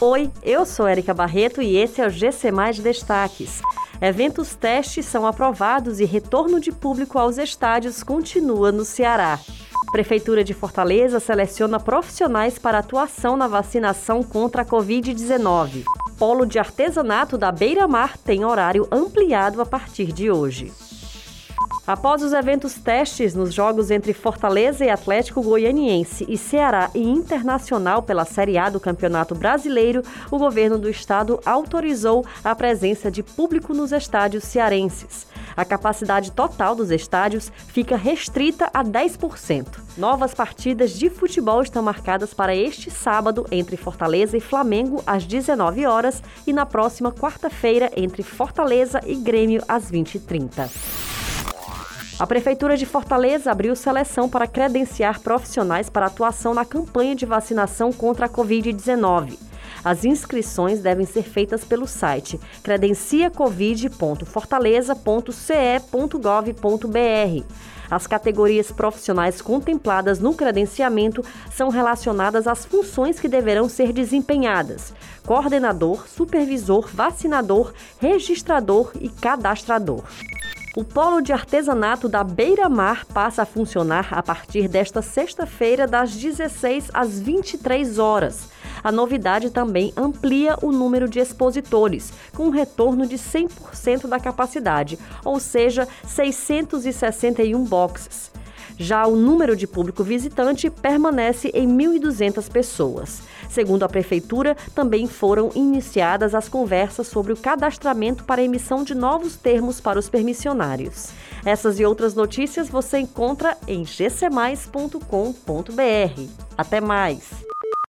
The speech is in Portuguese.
Oi, eu sou Erika Barreto e esse é o GC Mais Destaques. Eventos testes são aprovados e retorno de público aos estádios continua no Ceará. Prefeitura de Fortaleza seleciona profissionais para atuação na vacinação contra a Covid-19. Polo de artesanato da Beira Mar tem horário ampliado a partir de hoje. Após os eventos testes nos jogos entre Fortaleza e Atlético Goianiense e Ceará e Internacional pela Série A do Campeonato Brasileiro, o governo do estado autorizou a presença de público nos estádios cearenses. A capacidade total dos estádios fica restrita a 10%. Novas partidas de futebol estão marcadas para este sábado entre Fortaleza e Flamengo às 19 horas e na próxima quarta-feira entre Fortaleza e Grêmio às 20h30. A Prefeitura de Fortaleza abriu seleção para credenciar profissionais para atuação na campanha de vacinação contra a Covid-19. As inscrições devem ser feitas pelo site credenciacovid.fortaleza.ce.gov.br. As categorias profissionais contempladas no credenciamento são relacionadas às funções que deverão ser desempenhadas: coordenador, supervisor, vacinador, registrador e cadastrador. O polo de artesanato da Beira Mar passa a funcionar a partir desta sexta-feira, das 16 às 23 horas. A novidade também amplia o número de expositores, com um retorno de 100% da capacidade, ou seja, 661 boxes. Já o número de público visitante permanece em 1.200 pessoas. Segundo a Prefeitura, também foram iniciadas as conversas sobre o cadastramento para emissão de novos termos para os permissionários. Essas e outras notícias você encontra em gcmais.com.br. Até mais!